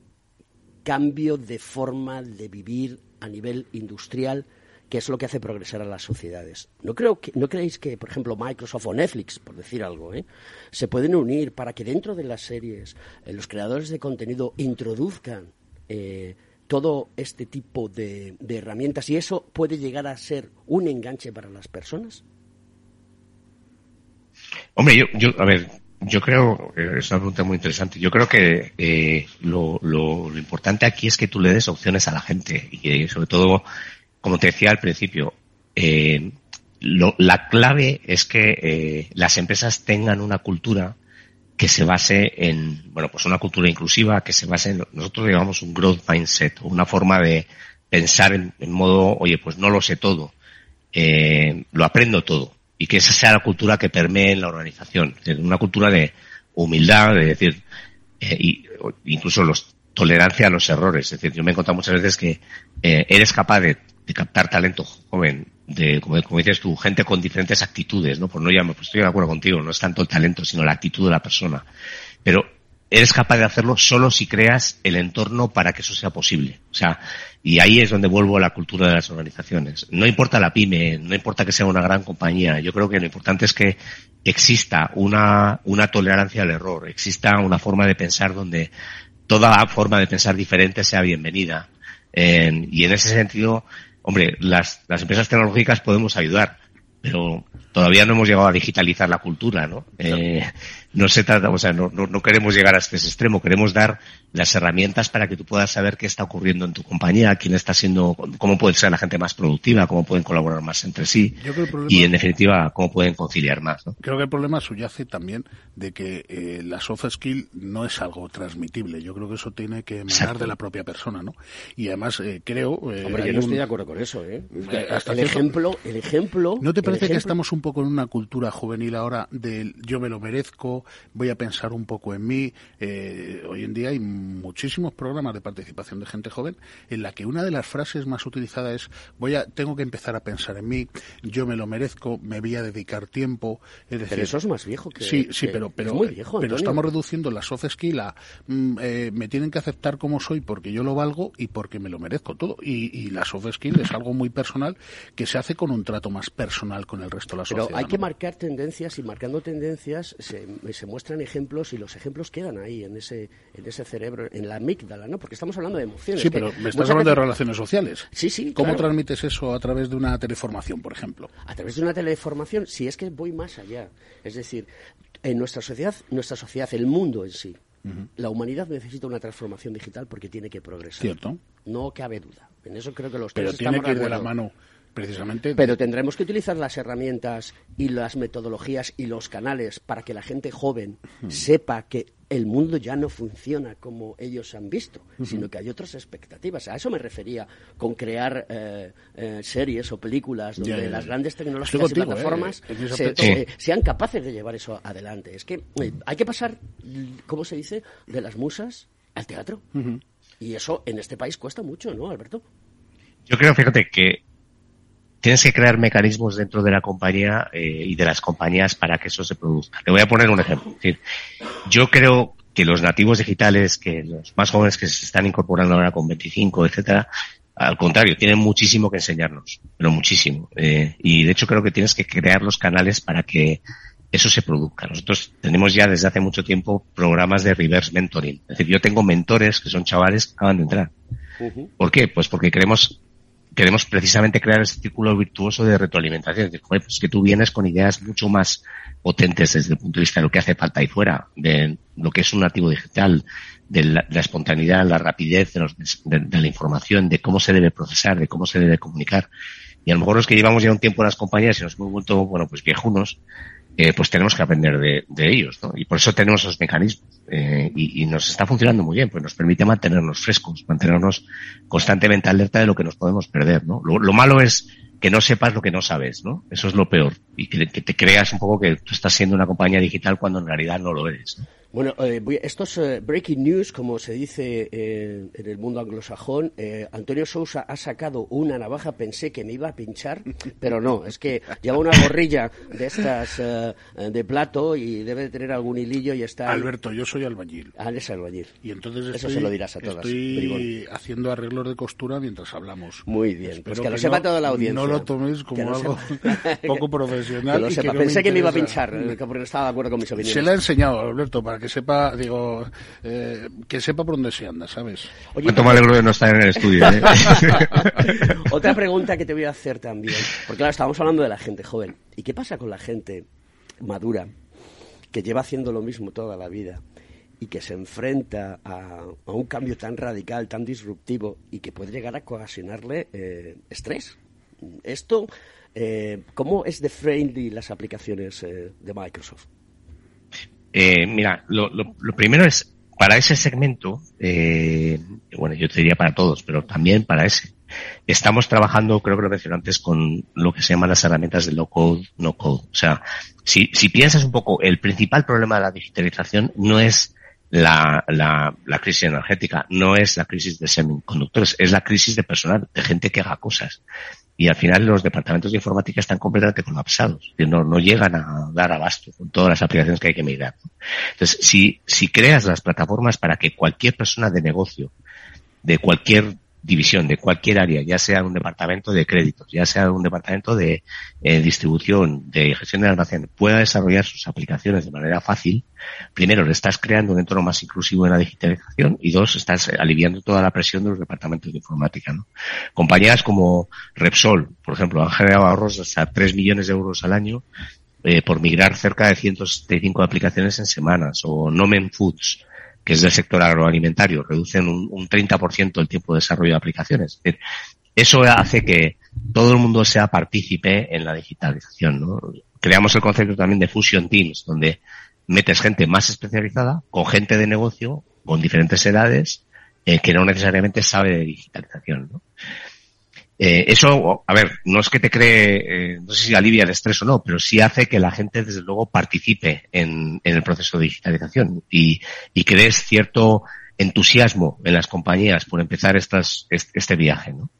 cambio de forma de vivir a nivel industrial que es lo que hace progresar a las sociedades. ¿No, creo que, ¿No creéis que, por ejemplo, Microsoft o Netflix, por decir algo, ¿eh? se pueden unir para que dentro de las series eh, los creadores de contenido introduzcan eh, todo este tipo de, herramientas y eso puede llegar a ser un enganche para las personas? Hombre, yo, yo, a ver, yo creo, es una pregunta muy interesante. Yo creo que lo importante aquí es que tú le des opciones a la gente y que, sobre todo, como te decía al principio, eh, la clave es que eh, las empresas tengan una cultura que se base en, bueno, pues una cultura inclusiva, que se base en, nosotros llamamos un growth mindset, una forma de pensar en, modo, oye, pues no lo sé todo, eh, lo aprendo todo, y que esa sea la cultura que permee en la organización, una cultura de humildad, de decir, incluso los, tolerancia a los errores. Es decir, yo me he encontrado muchas veces que eres capaz de, de captar talento joven, de, como, dices tú, gente con diferentes actitudes, ¿no? Pues no ya, pues estoy de acuerdo contigo, no es tanto el talento, sino la actitud de la persona. Pero eres capaz de hacerlo solo si creas el entorno para que eso sea posible. O sea, y ahí es donde vuelvo a la cultura de las organizaciones. No importa la pyme, no importa que sea una gran compañía, yo creo que lo importante es que exista una, una tolerancia al error, exista una forma de pensar donde toda forma de pensar diferente sea bienvenida. Eh, y en ese sentido, hombre, las, las empresas tecnológicas podemos ayudar, pero todavía no hemos llegado a digitalizar la cultura, ¿no? Eh, no se trata, o sea, no, no, no queremos llegar a este extremo, queremos dar las herramientas para que tú puedas saber qué está ocurriendo en tu compañía, quién está siendo, cómo puede ser la gente más productiva, cómo pueden colaborar más entre sí Yo creo que el problema- y en definitiva cómo pueden conciliar más, ¿no? Creo que el problema subyace también de que eh, la soft skill no es algo transmitible. Yo creo que eso tiene que emanar Exacto. de la propia persona, ¿no? Y además eh, creo... eh, Hombre, yo no un- estoy de acuerdo con eso, ¿eh? Eh, hasta el ejemplo, el ejemplo. ¿No te parece que estamos un poco en una cultura juvenil ahora del yo me lo merezco, voy a pensar un poco en mí? Eh, hoy en día hay muchísimos programas de participación de gente joven en la que una de las frases más utilizadas es voy a tengo que empezar a pensar en mí, yo me lo merezco, me voy a dedicar tiempo. Es decir, Pero eso es más viejo que. Sí, sí, que- pero, pero, es muy viejo, pero estamos reduciendo la soft skill a mm, eh, me tienen que aceptar como soy porque yo lo valgo y porque me lo merezco todo. Y, y la soft skill es algo muy personal que se hace con un trato más personal con el resto de la Pero hay que marcar tendencias y marcando tendencias se, se muestran ejemplos y los ejemplos quedan ahí en ese en ese cerebro, en la amígdala, ¿no? Porque estamos hablando de emociones. Sí, pero me estás hablando de relaciones sociales. Sí, sí. ¿Cómo claro. transmites eso a través de una teleformación, por ejemplo? a través de una teleformación, si es que voy más allá. Es decir, en nuestra sociedad, nuestra sociedad, el mundo en sí, la humanidad necesita una transformación digital porque tiene que progresar. Cierto. No cabe duda. En eso creo que los Pero tres tiene estamos que ir de la mano precisamente. Pero tendremos que utilizar las herramientas y las metodologías y los canales para que la gente joven sepa que el mundo ya no funciona como ellos han visto, sino que hay otras expectativas. A eso me refería con crear eh, eh, series o películas donde Ya, ya, ya. las grandes tecnologías contigo, y plataformas eh, se- se- sean capaces de llevar eso adelante. Es que eh, hay que pasar, ¿cómo se dice?, de las musas al teatro. Y eso en este país cuesta mucho, ¿no, Alberto? Yo creo, fíjate, que tienes que crear mecanismos dentro de la compañía eh, y de las compañías para que eso se produzca. Te voy a poner un ejemplo. Es decir, yo creo que los nativos digitales, que los más jóvenes que se están incorporando ahora con 25, etcétera, al contrario, tienen muchísimo que enseñarnos, pero muchísimo. Eh, y de hecho creo que tienes que crear los canales para que eso se produzca. Nosotros tenemos ya desde hace mucho tiempo programas de reverse mentoring. Es decir, yo tengo mentores que son chavales que acaban de entrar. ¿Por qué? Pues porque queremos queremos precisamente crear ese círculo virtuoso de retroalimentación. Es decir, pues que tú vienes con ideas mucho más potentes desde el punto de vista de lo que hace falta ahí fuera, de lo que es un nativo digital, de la, espontaneidad, la rapidez de, los- de la información, de cómo se debe procesar, de cómo se debe comunicar. Y a lo mejor los que llevamos ya un tiempo en las compañías y nos hemos vuelto, bueno, pues viejunos, eh, pues tenemos que aprender de, ellos, ¿no? Y por eso tenemos esos mecanismos. eh, y, nos está funcionando muy bien, pues nos permite mantenernos frescos, mantenernos constantemente alerta de lo que nos podemos perder, ¿no? Lo, lo malo es que no sepas lo que no sabes, ¿no? Eso es lo peor. Y que, te creas un poco que tú estás siendo una compañía digital cuando en realidad no lo eres. Bueno, eh, voy- estos eh, breaking news, como se dice eh, en el mundo anglosajón, eh, Antonio Sousa ha sacado una navaja, pensé que me iba a pinchar, pero no, es que lleva una gorrilla de estas eh, de plato y debe de tener algún hilillo y está... Alberto, yo soy albañil. Ah, eres albañil. Y entonces Eso estoy, se lo dirás a todas, estoy haciendo arreglos de costura mientras hablamos. Muy bien, Espero pues que lo sepa no- toda la audiencia. No lo toméis como Que algo poco profesional. Que lo sepa. no Pensé que me iba a pinchar, porque no estaba de acuerdo con mis opiniones. Se le ha enseñado, Alberto, para que sepa, digo, eh, que sepa por dónde se anda, ¿sabes? Oye, Cuánto me alegro de no estar en el estudio, ¿eh? Otra pregunta que te voy a hacer también, porque claro, estábamos hablando de la gente joven. ¿Y qué pasa con la gente madura que lleva haciendo lo mismo toda la vida y que se enfrenta a, a un cambio tan radical, tan disruptivo y que puede llegar a ocasionarle eh, estrés? Esto, eh, ¿cómo es de friendly las aplicaciones eh, de Microsoft? Eh, mira, lo, lo- lo primero es, para ese segmento, eh, bueno, yo te diría para todos, pero también para ese, estamos trabajando, creo que lo mencioné antes, con lo que se llaman las herramientas de low code, no code. O sea, si, si piensas un poco, el principal problema de la digitalización no es la, la, la crisis energética, no es la crisis de semiconductores, es la crisis de personal, de gente que haga cosas. Y al final los departamentos de informática están completamente colapsados, no, no llegan a dar abasto con todas las aplicaciones que hay que migrar. Entonces, si, si creas las plataformas para que cualquier persona de negocio, de cualquier división, de cualquier área, ya sea un departamento de créditos, ya sea un departamento de eh, distribución, de gestión de almacén, pueda desarrollar sus aplicaciones de manera fácil, primero le estás creando un entorno más inclusivo en la digitalización y dos, estás aliviando toda la presión de los departamentos de informática. ¿no? Compañías como Repsol, por ejemplo, han generado ahorros hasta 3 millones de euros al año eh, por migrar cerca de 175 aplicaciones en semanas, o Nomen Foods, que es del sector agroalimentario, reducen un, un 30% el tiempo de desarrollo de aplicaciones. Eso hace que todo el mundo sea partícipe en la digitalización. ¿no? Creamos el concepto también de Fusion Teams, donde metes gente más especializada, con gente de negocio, con diferentes edades, eh, que no necesariamente sabe de digitalización. ¿no? Eh, eso, a ver, no es que te cree, eh, no sé si alivia el estrés o no, pero sí hace que la gente, desde luego, participe en, en el proceso de digitalización y, y crees cierto entusiasmo en las compañías por empezar estas, este, viaje, ¿no?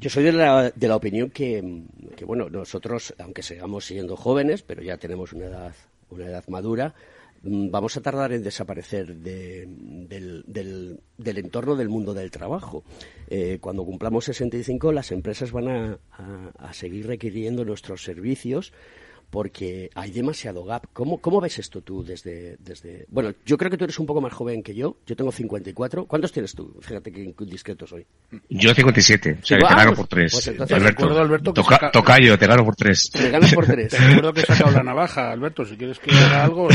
Yo soy de la, de la opinión que, que, bueno, nosotros, aunque sigamos siendo jóvenes, pero ya tenemos una edad, una edad madura, vamos a tardar en desaparecer de- del, del- del entorno del mundo del trabajo. Eh, cuando cumplamos 65, las empresas van a seguir requiriendo nuestros servicios porque hay demasiado gap. ¿Cómo, cómo ves esto tú desde, desde... Bueno, yo creo que tú eres un poco más joven que yo. Yo tengo 54. ¿Cuántos tienes tú? Fíjate que discreto soy. Yo 57. O sea, que te gano por tres. Pues entonces- Alberto, Recuerdo, Alberto, que Toca- saca- Tocayo, te gano por tres. Me ganas por tres. Te recuerdo que he sacado la navaja, Alberto. Si quieres que haga algo,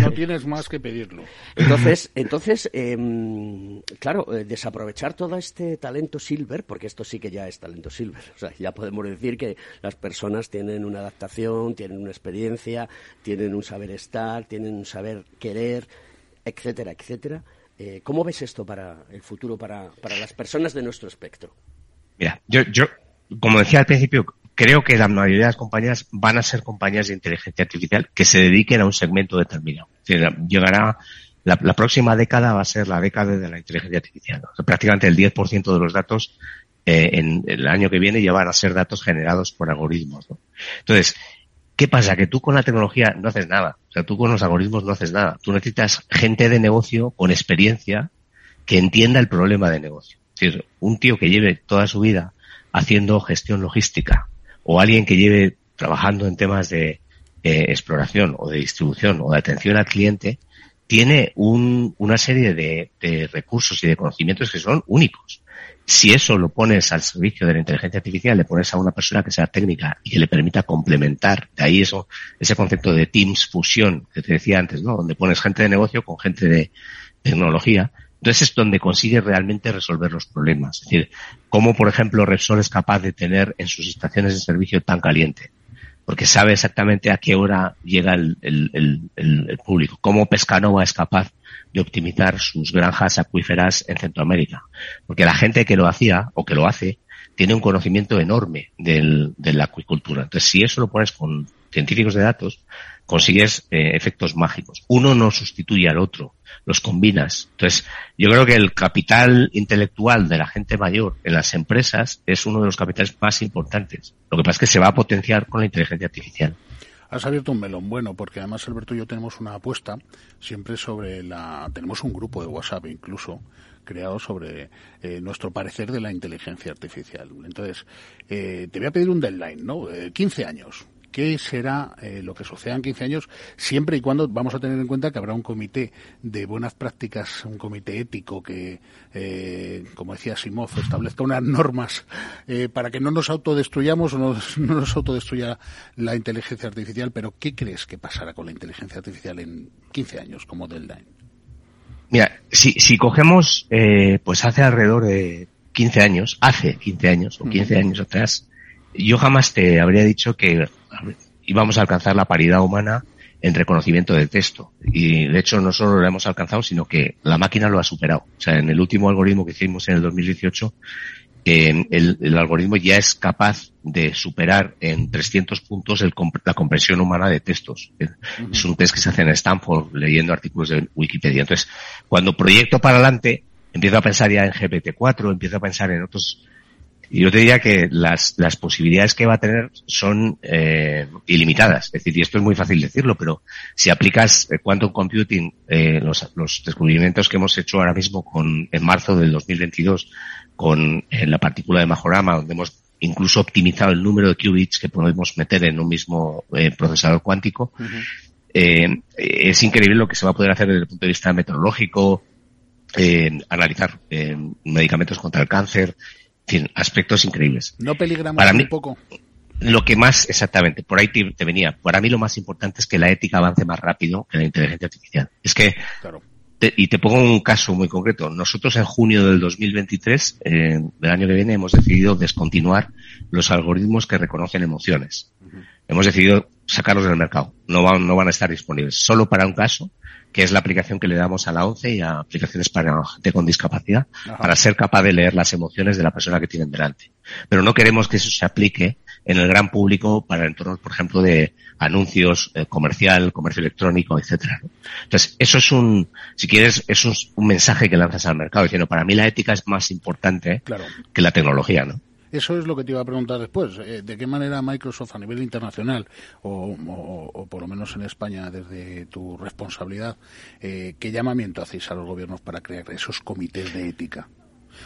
no, tienes más que pedirlo. Entonces, entonces em, claro, eh, desaprovechar todo este talento silver, porque esto sí que ya es talento silver. O sea, ya podemos decir que las personas tienen una adaptación, tienen una experiencia, tienen un saber estar, tienen un saber querer, etcétera, etcétera. Eh, ¿Cómo ves esto para el futuro, para, para las personas de nuestro espectro? Mira, yo, yo, como decía al principio, creo que la mayoría de las compañías van a ser compañías de inteligencia artificial que se dediquen a un segmento determinado. Llegará, la, próxima década va a ser la década de la inteligencia artificial. Prácticamente el 10% de los datos eh, en el año que viene ya van a ser datos generados por algoritmos. ¿no? Entonces, ¿qué pasa? Que tú con la tecnología no haces nada. O sea, tú con los algoritmos no haces nada. Tú necesitas gente de negocio con experiencia que entienda el problema de negocio. Es decir, un tío que lleve toda su vida haciendo gestión logística o alguien que lleve trabajando en temas de eh, exploración o de distribución o de atención al cliente tiene un- una serie de, de recursos y de conocimientos que son únicos. Si eso lo pones al servicio de la inteligencia artificial, le pones a una persona que sea técnica y que le permita complementar, de ahí eso, ese concepto de Teams fusión que te decía antes, ¿no? Donde pones gente de negocio con gente de tecnología, entonces es donde consigue realmente resolver los problemas. Es decir, cómo, por ejemplo, Repsol es capaz de tener en sus estaciones de servicio tan caliente, porque sabe exactamente a qué hora llega el, el- público. Cómo Pescanova es capaz de optimizar sus granjas acuíferas en Centroamérica. Porque la gente que lo hacía o que lo hace tiene un conocimiento enorme del- de la acuicultura. Entonces, si eso lo pones con científicos de datos, consigues eh, efectos mágicos. Uno no sustituye al otro, los combinas. Entonces, yo creo que el capital intelectual de la gente mayor en las empresas es uno de los capitales más importantes. Lo que pasa es que se va a potenciar con la inteligencia artificial. Has abierto un melón bueno, porque además Alberto y yo tenemos una apuesta siempre sobre la... Tenemos un grupo de WhatsApp incluso creado sobre eh, nuestro parecer de la inteligencia artificial. Entonces, eh, te voy a pedir un deadline, ¿no? Eh, 15 años. ¿Qué será eh, lo que suceda en 15 años? Siempre y cuando vamos a tener en cuenta que habrá un comité de buenas prácticas, un comité ético que, eh, como decía Simov, establezca unas normas eh, para que no nos autodestruyamos o nos- no nos autodestruya la inteligencia artificial. Pero, ¿qué crees que pasará con la inteligencia artificial en 15 años como deadline? Mira, si, si cogemos, eh, pues hace alrededor de 15 años, hace 15 años o 15 Ujú. años atrás, yo jamás te habría dicho que íbamos a alcanzar la paridad humana en reconocimiento de texto. Y de hecho no solo lo hemos alcanzado, sino que la máquina lo ha superado. O sea, en el último algoritmo que hicimos en el 2018, eh, el, el algoritmo ya es capaz de superar en 300 puntos el la comprensión humana de textos. Es un test que se hace en Stanford leyendo artículos de Wikipedia. Entonces, cuando proyecto para adelante, empiezo a pensar ya en GPT-4, empiezo a pensar en otros yo te diría que las, las posibilidades que va a tener son eh, ilimitadas. Es decir, y esto es muy fácil decirlo, pero si aplicas eh, quantum computing, eh, los, los descubrimientos que hemos hecho ahora mismo con, en marzo del 2022 con eh, la partícula de Majorama, donde hemos incluso optimizado el número de qubits que podemos meter en un mismo eh, procesador cuántico, eh, es increíble lo que se va a poder hacer desde el punto de vista meteorológico, eh, analizar eh, medicamentos contra el cáncer, aspectos increíbles. ¿No peligramos Para mí- un poco? Lo que más, exactamente, por ahí te, te venía. Para mí lo más importante es que la ética avance más rápido que la inteligencia artificial. Es que, Claro. te- y te pongo un caso muy concreto. Nosotros en junio del 2023, eh, del año que viene, hemos decidido descontinuar los algoritmos que reconocen emociones. Hemos decidido sacarlos del mercado. No van, no van a estar disponibles. Solo para un caso, que es la aplicación que le damos a la ONCE y a aplicaciones para gente con discapacidad, Ajá. para ser capaz de leer las emociones de la persona que tienen delante. Pero no queremos que eso se aplique en el gran público para entornos, por ejemplo, de anuncios eh, comercial, comercio electrónico, etcétera. ¿no? Entonces, eso es un, si quieres, es un, un mensaje que lanzas al mercado diciendo, para mí la ética es más importante Claro. que la tecnología, ¿no? Eso es lo que te iba a preguntar después. Eh, ¿De qué manera Microsoft a nivel internacional, o, por lo menos en España desde tu responsabilidad, eh, qué llamamiento hacéis a los gobiernos para crear esos comités de ética?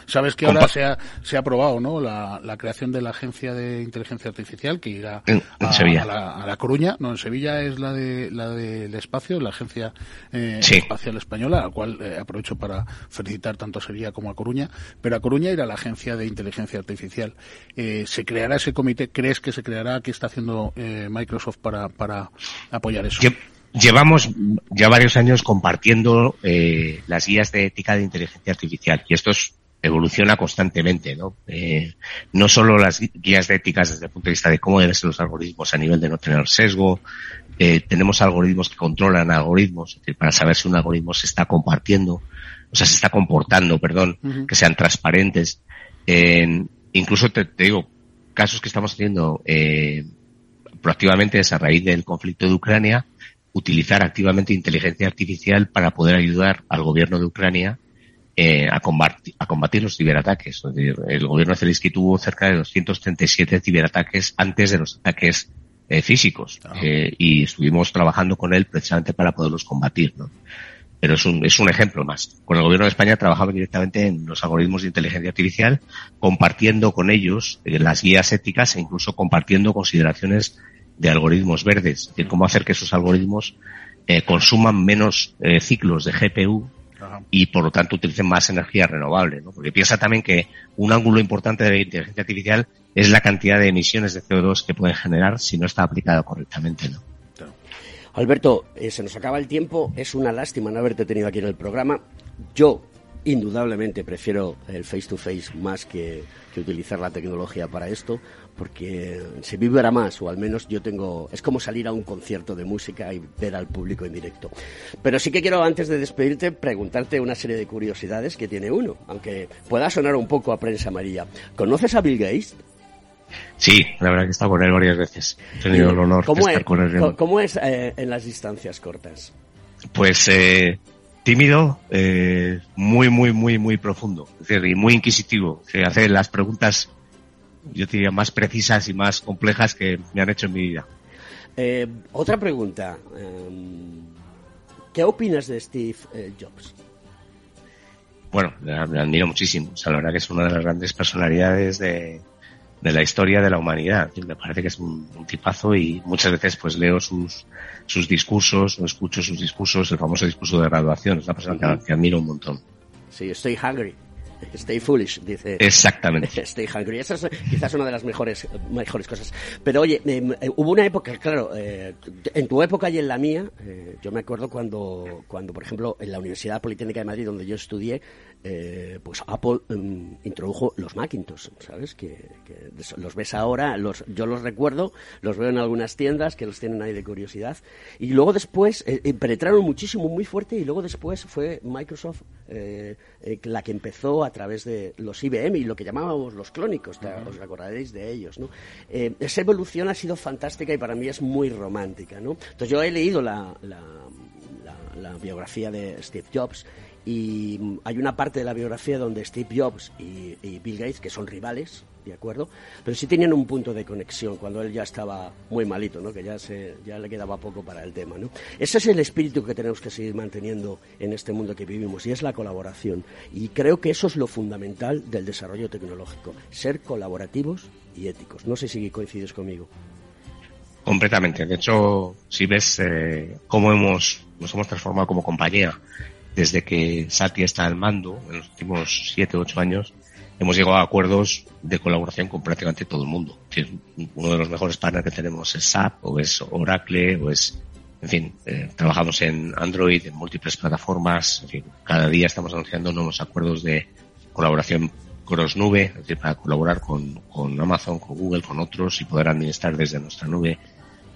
Sabes que ahora se ha, se ha aprobado ¿no? La, la, creación de la Agencia de Inteligencia Artificial que irá en, en a, Sevilla. A, la, a, la, Coruña. No, en Sevilla es la de la del espacio, la Agencia eh, sí. Espacial Española, a la cual eh, aprovecho para felicitar tanto a Sevilla como a Coruña. Pero a Coruña irá la Agencia de Inteligencia Artificial. Eh, ¿Se creará ese comité? ¿Crees que se creará? ¿Qué está haciendo eh, Microsoft para, para apoyar eso? Llevamos ya varios años compartiendo eh, las guías de ética de inteligencia artificial y esto es, evoluciona constantemente, ¿no? Eh, no solo las guías de éticas desde el punto de vista de cómo deben ser los algoritmos a nivel de no tener sesgo, eh, tenemos algoritmos que controlan algoritmos, es decir, para saber si un algoritmo se está compartiendo, o sea, se está comportando, perdón, uh -huh. que sean transparentes. incluso te, te, digo, casos que estamos haciendo eh, proactivamente es a raíz del conflicto de Ucrania, utilizar activamente inteligencia artificial para poder ayudar al gobierno de Ucrania eh, a, combatir, a combatir los ciberataques. Es decir, el gobierno de Zelensky tuvo cerca de 237 ciberataques antes de los ataques eh, físicos ah. eh, y estuvimos trabajando con él precisamente para poderlos combatir. ¿no? Pero es un, es un ejemplo más. Con el gobierno de España trabajamos directamente en los algoritmos de inteligencia artificial, compartiendo con ellos eh, las guías éticas e incluso compartiendo consideraciones de algoritmos verdes, es decir, cómo hacer que esos algoritmos eh, consuman menos eh, ciclos de GPU. Y por lo tanto utilicen más energía renovable, ¿no? Porque piensa también que un ángulo importante de la inteligencia artificial es la cantidad de emisiones de CO2 que pueden generar si no está aplicado correctamente, ¿no? Alberto, eh, se nos acaba el tiempo, es una lástima no haberte tenido aquí en el programa. Yo, indudablemente, prefiero el face to face más que, que utilizar la tecnología para esto, porque se vibra más, o al menos yo tengo. Es como salir a un concierto de música y ver al público en directo. Pero sí que quiero, antes de despedirte, preguntarte una serie de curiosidades que tiene uno, aunque pueda sonar un poco a prensa amarilla. ¿Conoces a Bill Gates? Sí, la verdad que he estado con él varias veces. He tenido el honor de estar es, con él. ¿Cómo, cómo es eh, en las distancias cortas? Pues eh, tímido, eh, muy, muy, muy, muy profundo. Es decir, y muy inquisitivo. Se hace las preguntas, yo diría, más precisas y más complejas que me han hecho en mi vida. Eh, otra pregunta. ¿Qué opinas de Steve eh, Jobs? Bueno, le admiro muchísimo. O sea, la verdad que es una de las grandes personalidades de, de la historia de la humanidad. Me parece que es un, un, tipazo y muchas veces pues leo sus, sus discursos o escucho sus discursos, el famoso discurso de graduación. Es una persona uh -huh. que, que, admiro un montón. Sí, estoy hungry. Stay foolish, dice. Exactamente. Stay hungry. Esa es quizás una de las mejores, mejores cosas. Pero oye, eh, hubo una época, claro, eh, en tu época y en la mía, eh, yo me acuerdo cuando, cuando, por ejemplo, en la Universidad Politécnica de Madrid, donde yo estudié, eh, pues Apple um, introdujo los Macintosh, ¿sabes? Que, que, los ves ahora, los, yo los recuerdo, los veo en algunas tiendas que los tienen ahí de curiosidad. Y luego después eh, penetraron muchísimo, muy fuerte, y luego después fue Microsoft eh, la que empezó a través de los IBM y lo que llamábamos los clónicos, uh -huh. os acordaréis de ellos, ¿no? esa evolución ha sido fantástica y para mí es muy romántica, ¿no? Entonces yo he leído la, la, la, la biografía de Steve Jobs y hay una parte de la biografía donde Steve Jobs y, Bill Gates, que son rivales, ¿de acuerdo? Pero sí tenían un punto de conexión cuando él ya estaba muy malito, ¿no? Que ya, se, ya le quedaba poco para el tema, ¿no? Ese es el espíritu que tenemos que seguir manteniendo en este mundo que vivimos y es la colaboración. Y creo que eso es lo fundamental del desarrollo tecnológico, ser colaborativos y éticos. No sé si coincides conmigo. Completamente. De hecho, si ves eh, cómo hemos, nos hemos transformado como compañía desde que Satya está al mando, en los últimos siete o ocho años, hemos llegado a acuerdos de colaboración con prácticamente todo el mundo. Uno de los mejores partners que tenemos es SAP, o es Oracle, o es, en fin, eh, trabajamos en Android, en múltiples plataformas, en fin, cada día estamos anunciando nuevos acuerdos de colaboración cross nube, es decir, para colaborar con, con Amazon, con Google, con otros y poder administrar desde nuestra nube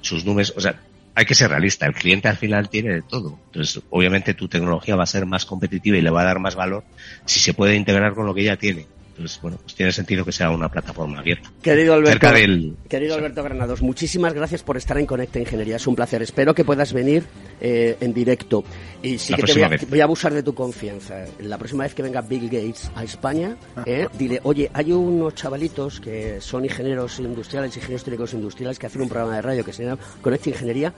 sus nubes. O sea, hay que ser realista. El cliente al final tiene de todo. Entonces, obviamente tu tecnología va a ser más competitiva y le va a dar más valor si se puede integrar con lo que ya tiene. Entonces, bueno, pues tiene sentido que sea una plataforma abierta. Querido Alberto, Cerca del... querido Alberto Granados, muchísimas gracias por estar en Conecta Ingeniería. Es un placer. Espero que puedas venir eh, en directo. Y sí La que te voy a, voy a, abusar de tu confianza. La próxima vez que venga Bill Gates a España, eh, dile, oye, hay unos chavalitos que son ingenieros industriales, ingenieros técnicos industriales, que hacen un programa de radio que se llama Conecta Ingeniería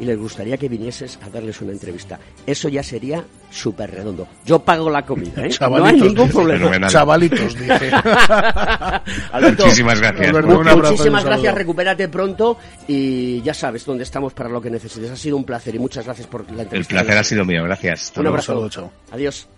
y les gustaría que vinieses a darles una entrevista. Eso ya sería súper redondo. Yo pago la comida, ¿eh? no hay ningún problema. Fenomenal. Chavalitos. Alberto, Muchísimas gracias. Alberto, un abrazo muchísimas saludo. gracias, recupérate pronto y ya sabes dónde estamos para lo que necesites. Ha sido un placer y muchas gracias por la entrevista. El placer ha sido mío, gracias. Hasta Un abrazo. Saludo, chao. Adiós.